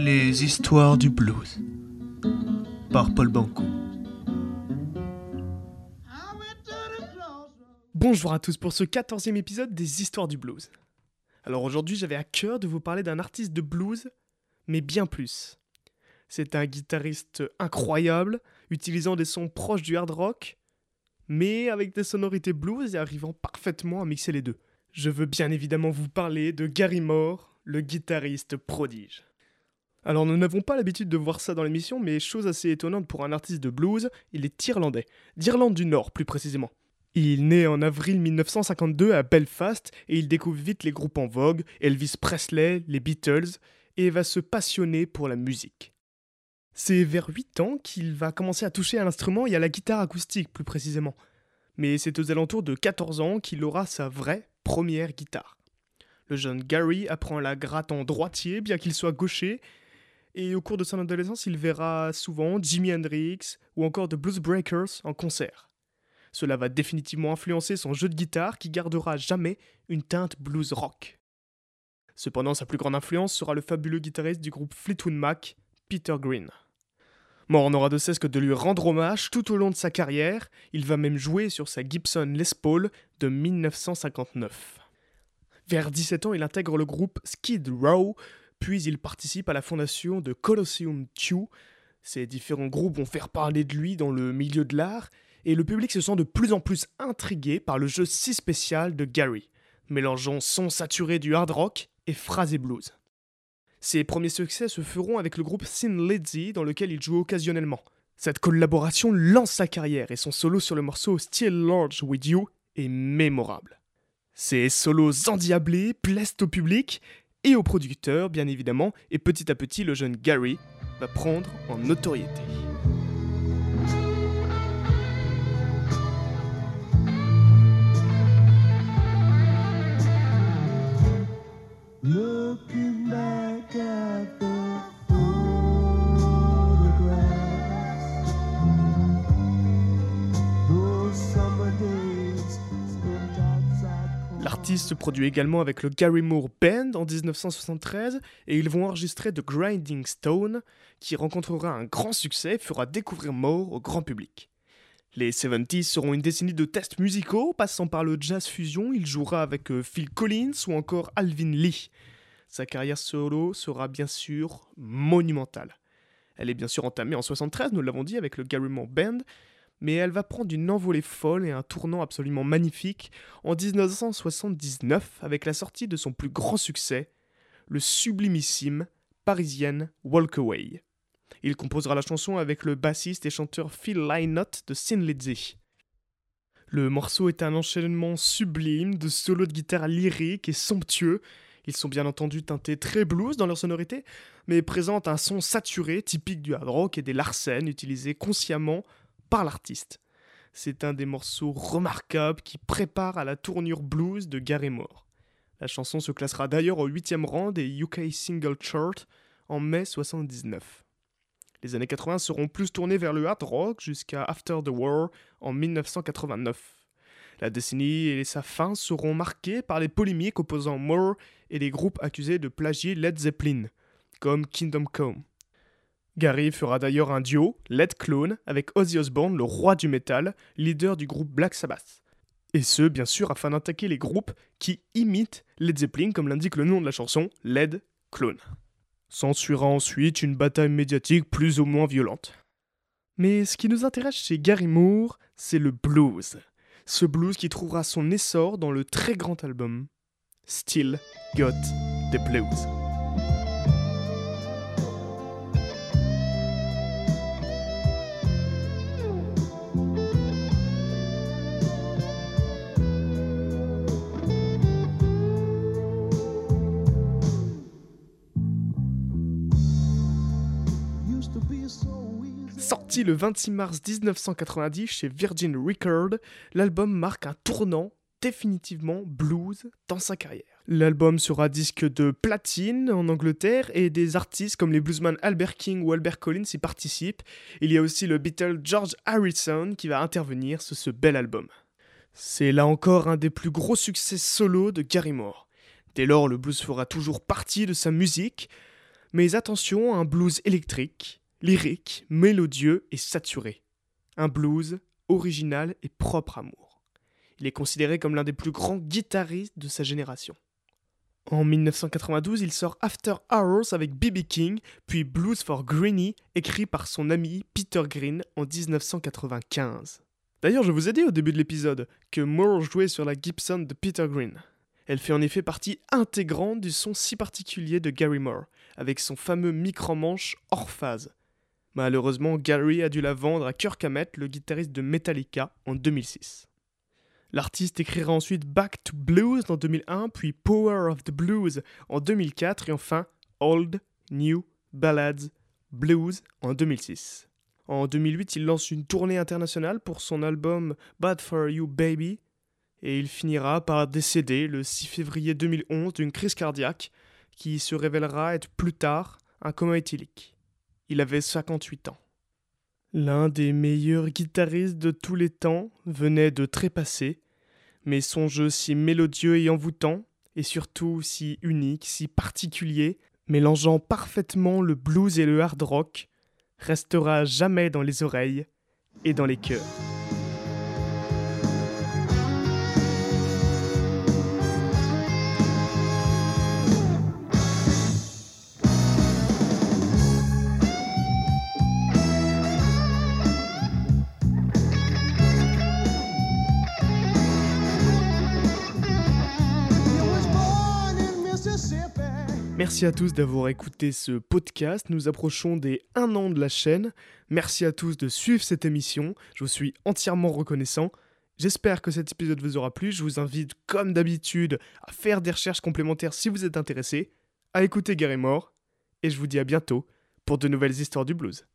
Les histoires du blues par Paul Banco. Bonjour à tous pour ce 14e épisode des histoires du blues. Alors aujourd'hui j'avais à cœur de vous parler d'un artiste de blues, mais bien plus. C'est un guitariste incroyable, utilisant des sons proches du hard rock, mais avec des sonorités blues et arrivant parfaitement à mixer les deux. Je veux bien évidemment vous parler de Gary Moore, le guitariste prodige. Alors nous n'avons pas l'habitude de voir ça dans l'émission, mais chose assez étonnante pour un artiste de blues, il est irlandais, d'Irlande du Nord plus précisément. Il naît en avril 1952 à Belfast et il découvre vite les groupes en vogue, Elvis Presley, les Beatles, et va se passionner pour la musique. C'est vers 8 ans qu'il va commencer à toucher à l'instrument et à la guitare acoustique plus précisément. Mais c'est aux alentours de 14 ans qu'il aura sa vraie première guitare. Le jeune Gary apprend la gratte en droitier bien qu'il soit gaucher et au cours de son adolescence il verra souvent Jimi Hendrix ou encore The Blues Breakers en concert. Cela va définitivement influencer son jeu de guitare qui gardera jamais une teinte blues rock. Cependant, sa plus grande influence sera le fabuleux guitariste du groupe Fleetwood Mac, Peter Green. Bon, on n'aura de cesse que de lui rendre hommage tout au long de sa carrière, il va même jouer sur sa Gibson Les Paul de 1959. Vers 17 ans, il intègre le groupe Skid Row, puis il participe à la fondation de Colosseum 2. Ces différents groupes vont faire parler de lui dans le milieu de l'art, et le public se sent de plus en plus intrigué par le jeu si spécial de Gary, mélangeant sons saturés du hard rock et phrasé blues. Ses premiers succès se feront avec le groupe Sin Lizzy dans lequel il joue occasionnellement. Cette collaboration lance sa carrière et son solo sur le morceau Still Large With You est mémorable. Ces solos endiablés plaisent au public et aux producteurs bien évidemment et petit à petit le jeune Gary va prendre en notoriété. L'artiste se produit également avec le Gary Moore Band en 1973 et ils vont enregistrer The Grinding Stone qui rencontrera un grand succès et fera découvrir Moore au grand public. Les 70s seront une décennie de tests musicaux, passant par le jazz fusion, il jouera avec euh, Phil Collins ou encore Alvin Lee. Sa carrière solo sera bien sûr monumentale. Elle est bien sûr entamée en 73, nous l'avons dit, avec le Gary Moore Band, mais elle va prendre une envolée folle et un tournant absolument magnifique en 1979 avec la sortie de son plus grand succès, le sublimissime Parisienne Walk Away. Il composera la chanson avec le bassiste et chanteur Phil Lynott de Sin Lizzy. Le morceau est un enchaînement sublime de solos de guitare lyriques et somptueux. Ils sont bien entendu teintés très blues dans leur sonorité, mais présentent un son saturé typique du hard rock et des Larsen utilisés consciemment par l'artiste. C'est un des morceaux remarquables qui prépare à la tournure blues de Gary Moore. La chanson se classera d'ailleurs au 8 rang des UK Single Chart en mai 79. Les années 80 seront plus tournées vers le hard rock jusqu'à After the War en 1989. La décennie et sa fin seront marquées par les polémiques opposant Moore et les groupes accusés de plagier Led Zeppelin, comme Kingdom Come. Gary fera d'ailleurs un duo, Led Clone, avec Ozzy Osbourne, le roi du métal, leader du groupe Black Sabbath. Et ce, bien sûr, afin d'attaquer les groupes qui imitent Led Zeppelin, comme l'indique le nom de la chanson, Led Clone. S'ensuira ensuite une bataille médiatique plus ou moins violente. Mais ce qui nous intéresse chez Gary Moore, c'est le blues. Ce blues qui trouvera son essor dans le très grand album Still Got the Blues. Le 26 mars 1990 chez Virgin Records, l'album marque un tournant définitivement blues dans sa carrière. L'album sera disque de platine en Angleterre et des artistes comme les bluesmen Albert King ou Albert Collins y participent. Il y a aussi le Beatle George Harrison qui va intervenir sur ce bel album. C'est là encore un des plus gros succès solo de Gary Moore. Dès lors, le blues fera toujours partie de sa musique, mais attention à un blues électrique, lyrique, mélodieux et saturé. Un blues original et propre à Moore. Il est considéré comme l'un des plus grands guitaristes de sa génération. En 1992, il sort After Hours avec B.B. King, puis Blues for Greenie, écrit par son ami Peter Green en 1995. D'ailleurs, je vous ai dit au début de l'épisode que Moore jouait sur la Gibson de Peter Green. Elle fait en effet partie intégrante du son si particulier de Gary Moore, avec son fameux micro-manche hors phase. Malheureusement, Gary a dû la vendre à Kirk Hammett, le guitariste de Metallica, en 2006. L'artiste écrira ensuite Back to Blues en 2001, puis Power of the Blues en 2004 et enfin Old, New, Ballads, Blues en 2006. En 2008, il lance une tournée internationale pour son album Bad for You Baby et il finira par décéder le 6 février 2011 d'une crise cardiaque qui se révélera être plus tard un coma éthylique. Il avait 58 ans. L'un des meilleurs guitaristes de tous les temps venait de trépasser, mais son jeu si mélodieux et envoûtant, et surtout si unique, si particulier, mélangeant parfaitement le blues et le hard rock, restera jamais dans les oreilles et dans les cœurs. Merci à tous d'avoir écouté ce podcast. Nous approchons des 1 an de la chaîne. Merci à tous de suivre cette émission. Je vous suis entièrement reconnaissant. J'espère que cet épisode vous aura plu. Je vous invite, comme d'habitude, à faire des recherches complémentaires si vous êtes intéressé, à écouter Gary Mort. Et je vous dis à bientôt pour de nouvelles histoires du blues.